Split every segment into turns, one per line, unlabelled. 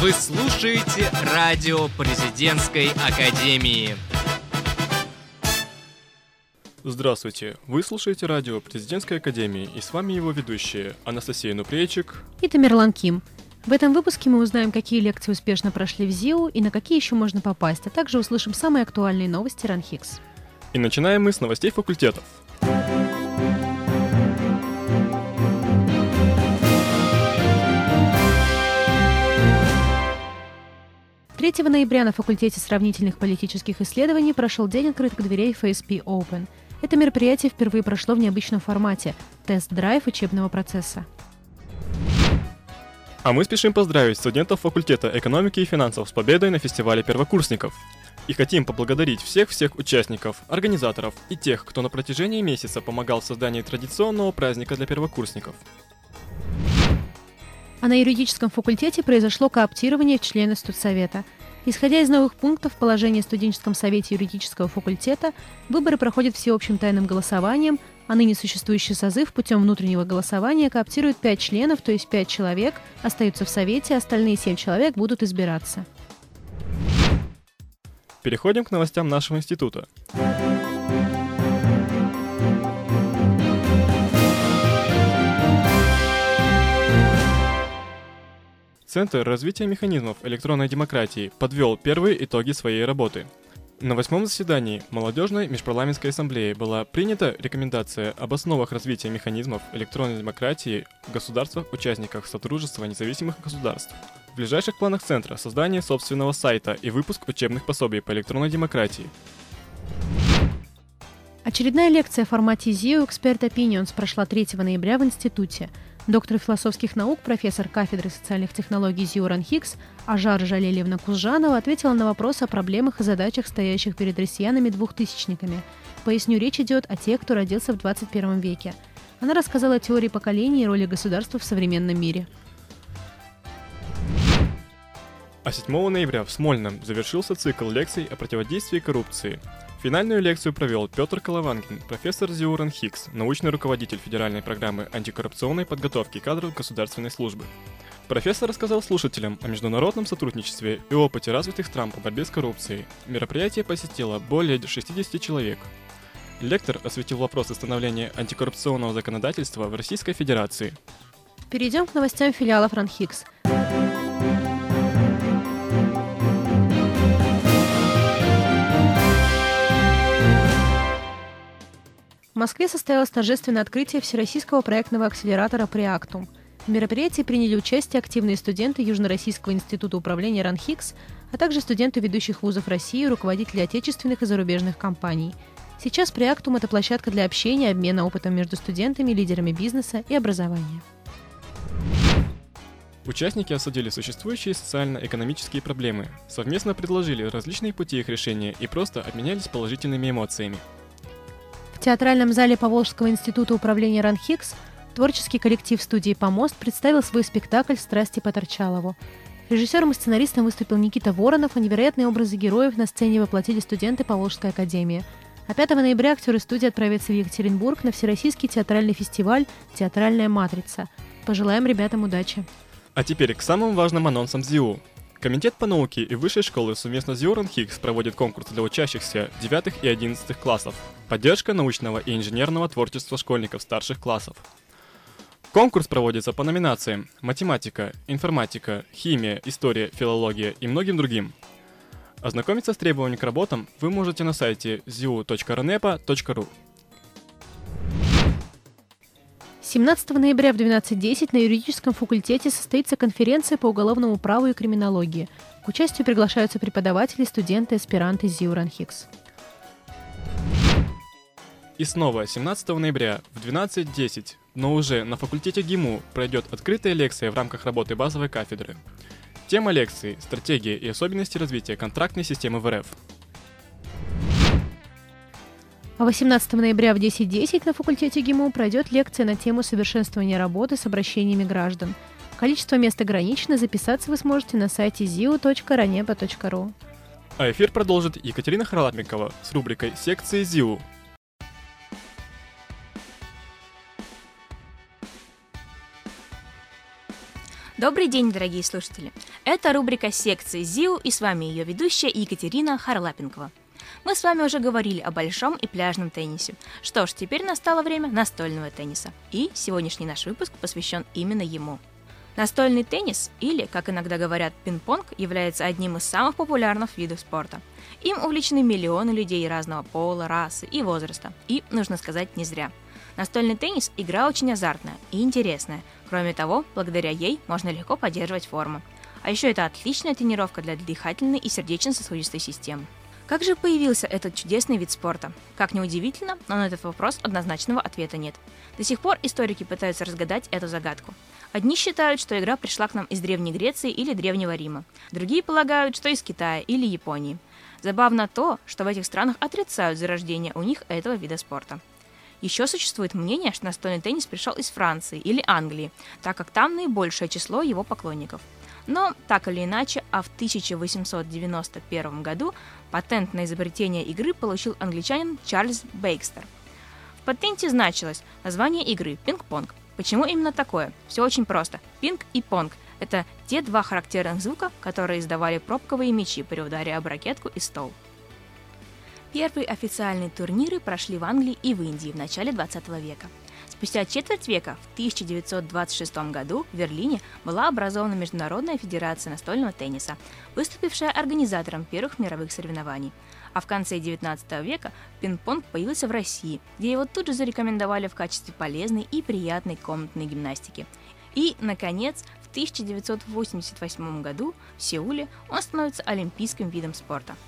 Вы слушаете радио президентской академии.
Здравствуйте! Вы слушаете радио президентской академии и с вами его ведущие Анастасия Нупрейчик
и Тамерлан Ким. В этом выпуске мы узнаем, какие лекции успешно прошли в ЗИУ и на какие еще можно попасть, а также услышим самые актуальные новости РАНХИКС.
И начинаем мы с новостей факультетов.
3 ноября на факультете сравнительных политических исследований прошел день открытых дверей FSP Open. Это мероприятие впервые прошло в необычном формате – тест-драйв учебного процесса.
А мы спешим поздравить студентов факультета экономики и финансов с победой на фестивале первокурсников. И хотим поблагодарить всех-всех участников, организаторов и тех, кто на протяжении месяца помогал в создании традиционного праздника для первокурсников.
А на юридическом факультете произошло кооптирование в члены студсовета. Исходя из новых пунктов положения о студенческом совете юридического факультета, выборы проходят всеобщим тайным голосованием, а ныне существующий созыв путем внутреннего голосования кооптирует 5 членов, то есть 5 человек, остаются в совете, остальные 7 человек будут избираться.
Переходим к новостям нашего института. Центр развития механизмов электронной демократии подвел первые итоги своей работы. На восьмом заседании Молодежной межпарламентской ассамблеи была принята рекомендация об основах развития механизмов электронной демократии в государствах-участниках Содружества независимых государств. В ближайших планах Центра создание собственного сайта и выпуск учебных пособий по электронной демократии.
Очередная лекция в формате ZIO Expert Opinions прошла 3 ноября в Институте – Доктор философских наук, профессор кафедры социальных технологий Зиуран Хикс Ажар Жалелевна Кузжанова ответила на вопрос о проблемах и задачах, стоящих перед россиянами-двухтысячниками. Поясню, речь идет о тех, кто родился в 21 веке. Она рассказала о теории поколений и роли государства в современном мире.
А 7 ноября в Смольном завершился цикл лекций о противодействии коррупции. Финальную лекцию провел Петр Колованкин, профессор Зиуран Хикс, научный руководитель федеральной программы антикоррупционной подготовки кадров государственной службы. Профессор рассказал слушателям о международном сотрудничестве и опыте развитых стран по борьбе с коррупцией. Мероприятие посетило более 60 человек. Лектор осветил вопрос становления антикоррупционного законодательства в Российской Федерации.
Перейдем к новостям филиала Франхикс. В Москве состоялось торжественное открытие Всероссийского проектного акселератора «Преактум». В мероприятии приняли участие активные студенты Южно-Российского института управления РАНХИКС, а также студенты ведущих вузов России и руководители отечественных и зарубежных компаний. Сейчас «Преактум» — это площадка для общения, обмена опытом между студентами, лидерами бизнеса и образования.
Участники осудили существующие социально-экономические проблемы, совместно предложили различные пути их решения и просто обменялись положительными эмоциями.
В театральном зале Поволжского института управления РАНХИКС творческий коллектив студии «Помост» представил свой спектакль «Страсти по Торчалову». Режиссером и сценаристом выступил Никита Воронов, а невероятные образы героев на сцене воплотили студенты Поволжской академии. А 5 ноября актеры студии отправятся в Екатеринбург на Всероссийский театральный фестиваль «Театральная матрица». Пожелаем ребятам удачи.
А теперь к самым важным анонсам ЗИУ. Комитет по науке и высшей школы совместно с Юран Хиггс проводит конкурс для учащихся 9 и 11 классов. Поддержка научного и инженерного творчества школьников старших классов. Конкурс проводится по номинациям математика, информатика, химия, история, филология и многим другим. Ознакомиться с требованиями к работам вы можете на сайте ziu.ranepa.ru.
17 ноября в 12.10 на юридическом факультете состоится конференция по уголовному праву и криминологии. К участию приглашаются преподаватели, студенты, аспиранты ЗИУ РАНХИКС.
И снова 17 ноября в 12.10, но уже на факультете ГИМУ пройдет открытая лекция в рамках работы базовой кафедры. Тема лекции – стратегия и особенности развития контрактной системы в РФ.
А 18 ноября в 10.10 .10 на факультете ГИМУ пройдет лекция на тему совершенствования работы с обращениями граждан. Количество мест ограничено, записаться вы сможете на сайте ziu.ranepa.ru.
А эфир продолжит Екатерина Харламикова с рубрикой «Секции ЗИУ».
Добрый день, дорогие слушатели! Это рубрика секции ЗИУ и с вами ее ведущая Екатерина Харлапенкова. Мы с вами уже говорили о большом и пляжном теннисе. Что ж, теперь настало время настольного тенниса. И сегодняшний наш выпуск посвящен именно ему. Настольный теннис, или, как иногда говорят, пинг-понг, является одним из самых популярных видов спорта. Им увлечены миллионы людей разного пола, расы и возраста. И, нужно сказать, не зря – Настольный теннис – игра очень азартная и интересная. Кроме того, благодаря ей можно легко поддерживать форму. А еще это отличная тренировка для дыхательной и сердечно-сосудистой системы. Как же появился этот чудесный вид спорта? Как ни удивительно, но на этот вопрос однозначного ответа нет. До сих пор историки пытаются разгадать эту загадку. Одни считают, что игра пришла к нам из Древней Греции или Древнего Рима. Другие полагают, что из Китая или Японии. Забавно то, что в этих странах отрицают зарождение у них этого вида спорта. Еще существует мнение, что настольный теннис пришел из Франции или Англии, так как там наибольшее число его поклонников. Но, так или иначе, а в 1891 году патент на изобретение игры получил англичанин Чарльз Бейкстер. В патенте значилось название игры «Пинг-понг». Почему именно такое? Все очень просто. Пинг и понг – это те два характерных звука, которые издавали пробковые мячи при ударе об ракетку и стол. Первые официальные турниры прошли в Англии и в Индии в начале 20 века. Спустя четверть века, в 1926 году, в Берлине была образована Международная федерация настольного тенниса, выступившая организатором первых мировых соревнований. А в конце 19 века пинг-понг появился в России, где его тут же зарекомендовали в качестве полезной и приятной комнатной гимнастики. И, наконец, в 1988 году в Сеуле он становится олимпийским видом спорта –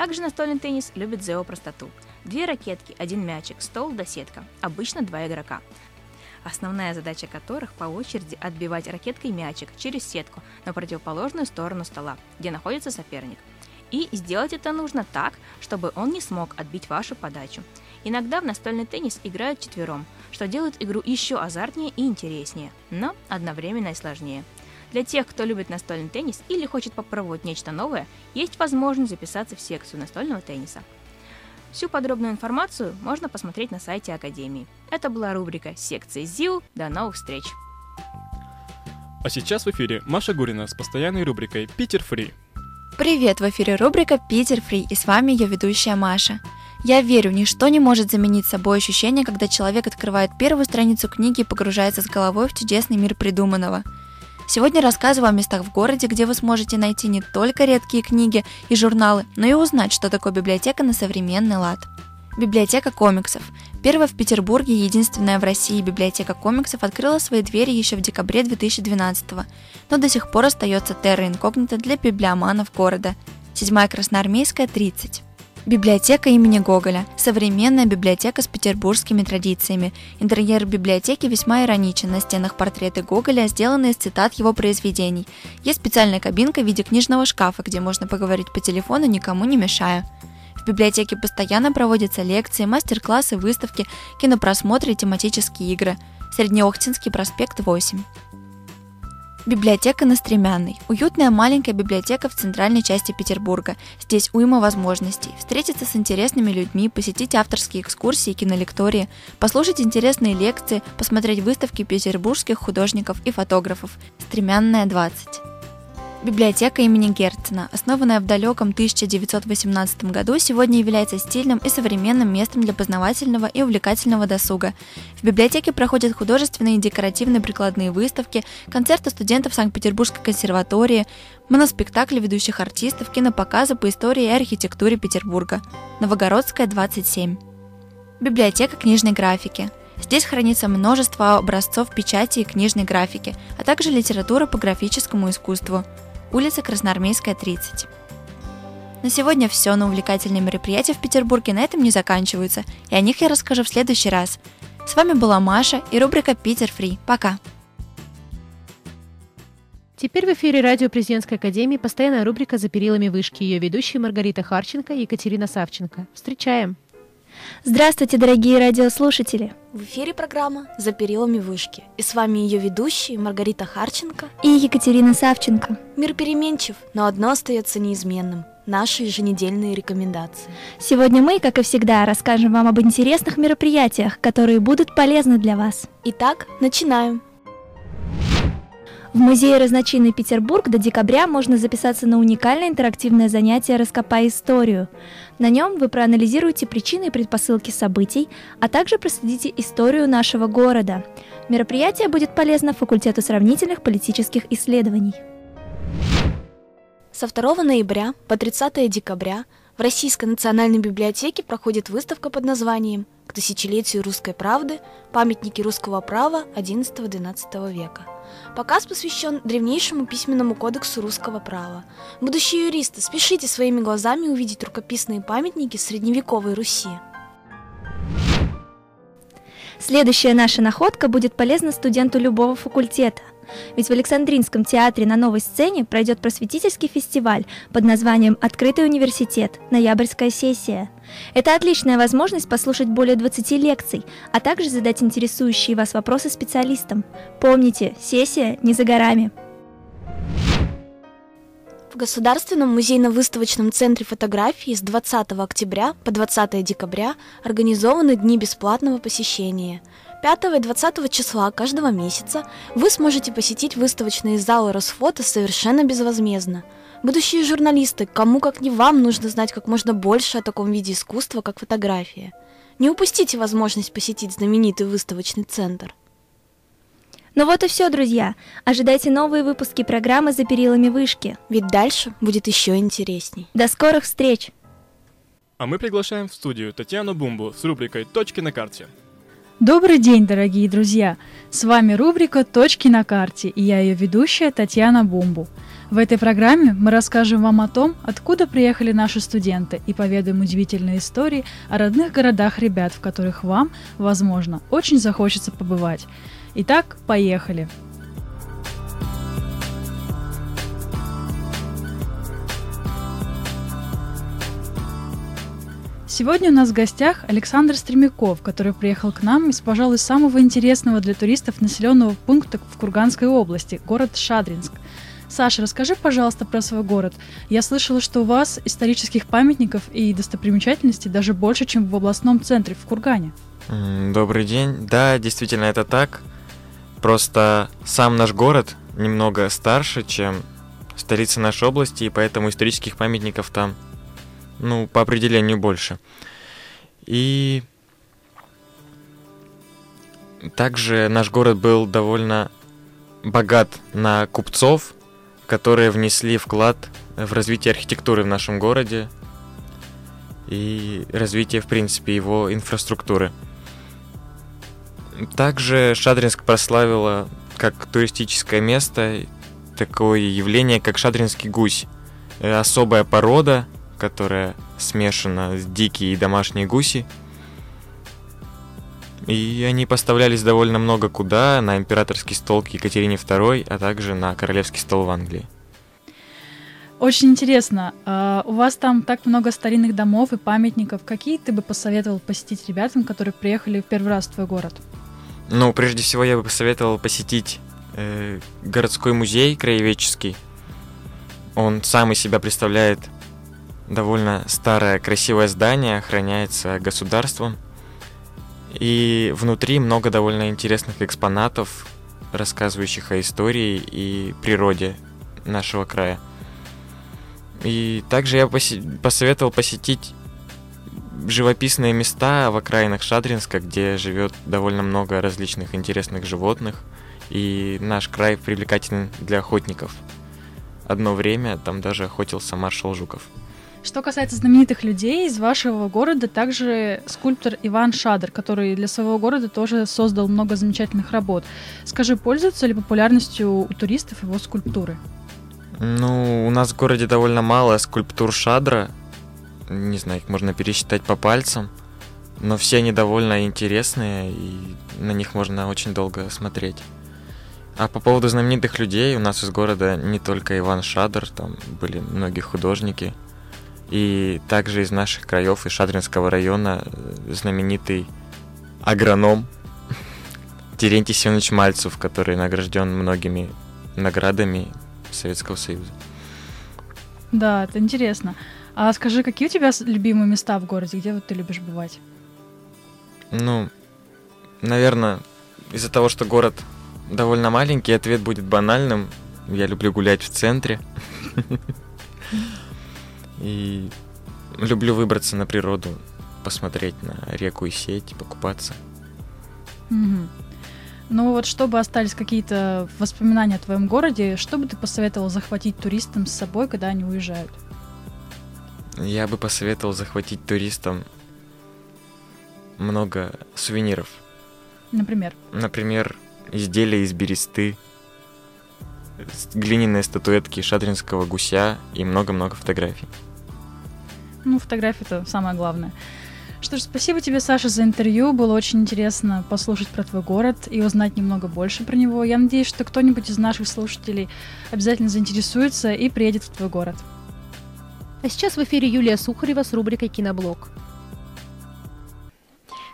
также настольный теннис любит ЗО простоту. Две ракетки, один мячик, стол да сетка. Обычно два игрока. Основная задача которых по очереди отбивать ракеткой мячик через сетку на противоположную сторону стола, где находится соперник. И сделать это нужно так, чтобы он не смог отбить вашу подачу. Иногда в настольный теннис играют четвером, что делает игру еще азартнее и интереснее, но одновременно и сложнее – для тех, кто любит настольный теннис или хочет попробовать нечто новое, есть возможность записаться в секцию настольного тенниса. Всю подробную информацию можно посмотреть на сайте Академии. Это была рубрика секции ЗИУ». До новых встреч!
А сейчас в эфире Маша Гурина с постоянной рубрикой «Питер Фри».
Привет, в эфире рубрика «Питер Фри» и с вами ее ведущая Маша. Я верю, ничто не может заменить собой ощущение, когда человек открывает первую страницу книги и погружается с головой в чудесный мир придуманного – Сегодня рассказываю о местах в городе, где вы сможете найти не только редкие книги и журналы, но и узнать, что такое библиотека на современный лад. Библиотека комиксов. Первая в Петербурге и единственная в России библиотека комиксов открыла свои двери еще в декабре 2012 но до сих пор остается терра инкогнито для библиоманов города. Седьмая Красноармейская, 30. Библиотека имени Гоголя – современная библиотека с петербургскими традициями. Интерьер библиотеки весьма ироничен. На стенах портреты Гоголя, сделанные из цитат его произведений. Есть специальная кабинка в виде книжного шкафа, где можно поговорить по телефону, никому не мешая. В библиотеке постоянно проводятся лекции, мастер-классы, выставки, кинопросмотры и тематические игры. Среднеохтинский проспект 8. Библиотека на Стремянной. Уютная маленькая библиотека в центральной части Петербурга. Здесь уйма возможностей. Встретиться с интересными людьми, посетить авторские экскурсии, кинолектории, послушать интересные лекции, посмотреть выставки петербургских художников и фотографов. Стремянная 20. Библиотека имени Герцена, основанная в далеком 1918 году, сегодня является стильным и современным местом для познавательного и увлекательного досуга. В библиотеке проходят художественные и декоративные прикладные выставки, концерты студентов Санкт-Петербургской консерватории, моноспектакли ведущих артистов, кинопоказы по истории и архитектуре Петербурга. Новогородская, 27. Библиотека книжной графики. Здесь хранится множество образцов печати и книжной графики, а также литература по графическому искусству улица Красноармейская, 30. На сегодня все, но увлекательные мероприятия в Петербурге на этом не заканчиваются, и о них я расскажу в следующий раз. С вами была Маша и рубрика «Питер Фри». Пока!
Теперь в эфире радио Президентской Академии постоянная рубрика «За перилами вышки». Ее ведущие Маргарита Харченко и Екатерина Савченко. Встречаем!
Здравствуйте, дорогие радиослушатели!
В эфире программа «За перилами вышки». И с вами ее ведущие Маргарита Харченко
и Екатерина Савченко.
Мир переменчив, но одно остается неизменным – наши еженедельные рекомендации.
Сегодня мы, как и всегда, расскажем вам об интересных мероприятиях, которые будут полезны для вас.
Итак, начинаем.
В музее разночинный Петербург до декабря можно записаться на уникальное интерактивное занятие «Раскопай историю». На нем вы проанализируете причины и предпосылки событий, а также проследите историю нашего города. Мероприятие будет полезно факультету сравнительных политических исследований.
Со 2 ноября по 30 декабря в Российской национальной библиотеке проходит выставка под названием «К тысячелетию русской правды. Памятники русского права XI-XII века». Показ посвящен древнейшему письменному кодексу русского права. Будущие юристы, спешите своими глазами увидеть рукописные памятники средневековой Руси.
Следующая наша находка будет полезна студенту любого факультета. Ведь в Александринском театре на новой сцене пройдет просветительский фестиваль под названием «Открытый университет. Ноябрьская сессия». Это отличная возможность послушать более 20 лекций, а также задать интересующие вас вопросы специалистам. Помните, сессия не за горами.
В Государственном музейно-выставочном центре фотографии с 20 октября по 20 декабря организованы дни бесплатного посещения. 5 и 20 числа каждого месяца вы сможете посетить выставочные залы Росфото совершенно безвозмездно. Будущие журналисты, кому как не вам нужно знать как можно больше о таком виде искусства, как фотография. Не упустите возможность посетить знаменитый выставочный центр.
Ну вот и все, друзья. Ожидайте новые выпуски программы «За перилами вышки».
Ведь дальше будет еще интересней.
До скорых встреч!
А мы приглашаем в студию Татьяну Бумбу с рубрикой «Точки на карте».
Добрый день, дорогие друзья! С вами рубрика «Точки на карте» и я ее ведущая Татьяна Бумбу. В этой программе мы расскажем вам о том, откуда приехали наши студенты и поведаем удивительные истории о родных городах ребят, в которых вам, возможно, очень захочется побывать. Итак, поехали! Сегодня у нас в гостях Александр Стремяков, который приехал к нам из, пожалуй, самого интересного для туристов населенного пункта в Курганской области, город Шадринск. Саша, расскажи, пожалуйста, про свой город. Я слышала, что у вас исторических памятников и достопримечательностей даже больше, чем в областном центре в Кургане.
Добрый день. Да, действительно, это так. Просто сам наш город немного старше, чем столица нашей области, и поэтому исторических памятников там ну, по определению больше. И также наш город был довольно богат на купцов, которые внесли вклад в развитие архитектуры в нашем городе и развитие, в принципе, его инфраструктуры. Также Шадринск прославило как туристическое место такое явление, как шадринский гусь. Э, особая порода – которая смешана с дикие и домашние гуси. И они поставлялись довольно много куда, на императорский стол к Екатерине II, а также на королевский стол в Англии.
Очень интересно. Uh, у вас там так много старинных домов и памятников. Какие ты бы посоветовал посетить ребятам, которые приехали в первый раз в твой город?
Ну, прежде всего, я бы посоветовал посетить э, городской музей краеведческий. Он сам из себя представляет довольно старое красивое здание, охраняется государством. И внутри много довольно интересных экспонатов, рассказывающих о истории и природе нашего края. И также я поси- посоветовал посетить живописные места в окраинах Шадринска, где живет довольно много различных интересных животных, и наш край привлекателен для охотников. Одно время там даже охотился маршал Жуков.
Что касается знаменитых людей из вашего города, также скульптор Иван Шадр, который для своего города тоже создал много замечательных работ. Скажи, пользуются ли популярностью у туристов его скульптуры?
Ну, у нас в городе довольно мало скульптур Шадра. Не знаю, их можно пересчитать по пальцам. Но все они довольно интересные, и на них можно очень долго смотреть. А по поводу знаменитых людей, у нас из города не только Иван Шадр, там были многие художники – и также из наших краев, из Шадринского района, э, знаменитый агроном Терентий Семенович Мальцев, который награжден многими наградами Советского Союза.
Да, это интересно. А скажи, какие у тебя любимые места в городе, где вот ты любишь бывать?
Ну, наверное, из-за того, что город довольно маленький, ответ будет банальным. Я люблю гулять в центре. И люблю выбраться на природу, посмотреть на реку и сеть, покупаться.
Мгм. Ну вот, чтобы остались какие-то воспоминания о твоем городе, что бы ты посоветовал захватить туристам с собой, когда они уезжают?
Я бы посоветовал захватить туристам много сувениров.
Например,
Например, изделия из бересты, глиняные статуэтки шадринского гуся и много-много фотографий.
Ну, фотографии это самое главное. Что ж, спасибо тебе, Саша, за интервью. Было очень интересно послушать про твой город и узнать немного больше про него. Я надеюсь, что кто-нибудь из наших слушателей обязательно заинтересуется и приедет в твой город.
А сейчас в эфире Юлия Сухарева с рубрикой «Киноблог».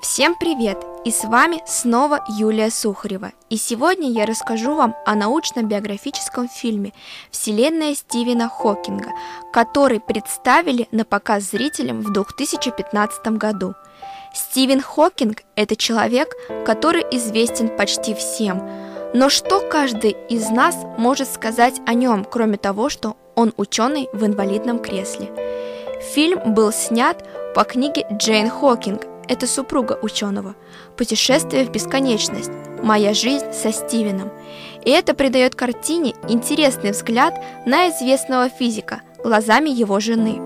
Всем привет! И с вами снова Юлия Сухарева. И сегодня я расскажу вам о научно-биографическом фильме «Вселенная Стивена Хокинга», который представили на показ зрителям в 2015 году. Стивен Хокинг – это человек, который известен почти всем. Но что каждый из нас может сказать о нем, кроме того, что он ученый в инвалидном кресле? Фильм был снят по книге Джейн Хокинг, это супруга ученого. Путешествие в бесконечность. Моя жизнь со Стивеном. И это придает картине интересный взгляд на известного физика глазами его жены.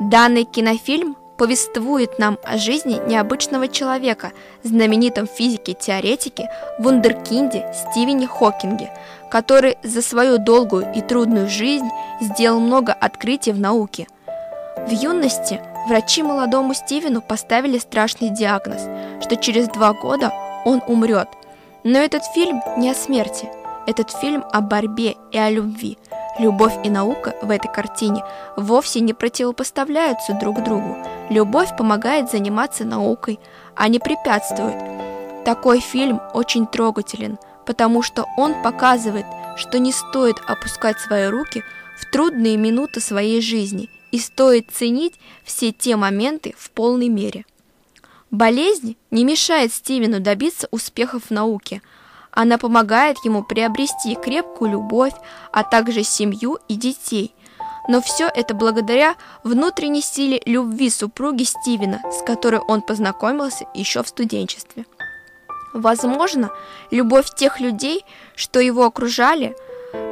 Данный кинофильм повествует нам о жизни необычного человека, знаменитом физике-теоретике, вундеркинде Стивене Хокинге, который за свою долгую и трудную жизнь сделал много открытий в науке. В юности врачи молодому Стивену поставили страшный диагноз, что через два года он умрет. Но этот фильм не о смерти, этот фильм о борьбе и о любви. Любовь и наука в этой картине вовсе не противопоставляются друг другу. Любовь помогает заниматься наукой, а не препятствует. Такой фильм очень трогателен, потому что он показывает, что не стоит опускать свои руки в трудные минуты своей жизни и стоит ценить все те моменты в полной мере. Болезнь не мешает Стивену добиться успехов в науке. Она помогает ему приобрести крепкую любовь, а также семью и детей. Но все это благодаря внутренней силе любви супруги Стивена, с которой он познакомился еще в студенчестве. Возможно, любовь тех людей, что его окружали,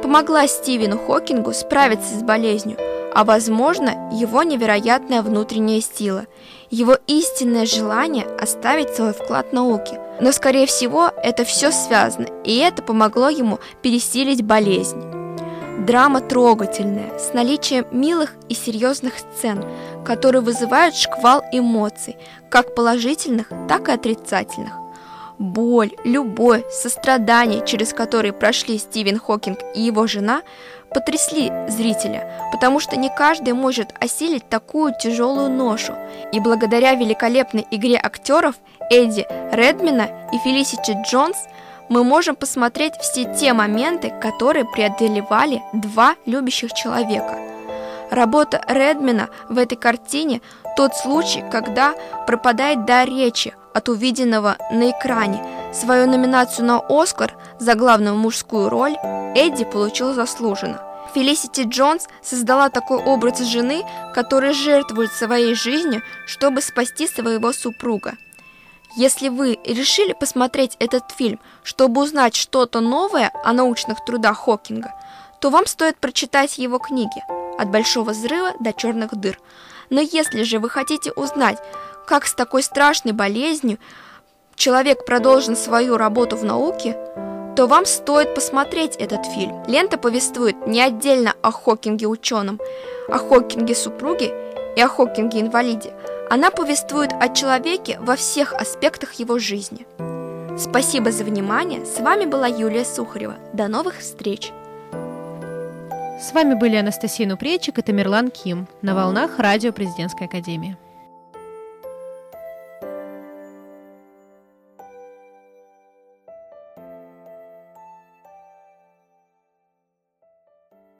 помогла Стивену Хокингу справиться с болезнью, а возможно, его невероятная внутренняя сила, его истинное желание оставить свой вклад в науке. Но, скорее всего, это все связано, и это помогло ему пересилить болезнь. Драма трогательная, с наличием милых и серьезных сцен, которые вызывают шквал эмоций, как положительных, так и отрицательных. Боль, любовь, сострадание, через которые прошли Стивен Хокинг и его жена, потрясли зрителя, потому что не каждый может осилить такую тяжелую ношу. И благодаря великолепной игре актеров Эдди Редмина и Фелисити Джонс мы можем посмотреть все те моменты, которые преодолевали два любящих человека. Работа Редмина в этой картине – тот случай, когда пропадает дар речи от увиденного на экране. Свою номинацию на «Оскар» за главную мужскую роль Эдди получил заслуженно. Фелисити Джонс создала такой образ жены, которая жертвует своей жизнью, чтобы спасти своего супруга. Если вы решили посмотреть этот фильм, чтобы узнать что-то новое о научных трудах Хокинга, то вам стоит прочитать его книги «От большого взрыва до черных дыр». Но если же вы хотите узнать, как с такой страшной болезнью человек продолжил свою работу в науке, то вам стоит посмотреть этот фильм. Лента повествует не отдельно о Хокинге ученом, о Хокинге супруге и о Хокинге инвалиде. Она повествует о человеке во всех аспектах его жизни. Спасибо за внимание. С вами была Юлия Сухарева. До новых встреч!
С вами были Анастасия Нупречик и Тамерлан Ким на волнах Радио Президентской Академии.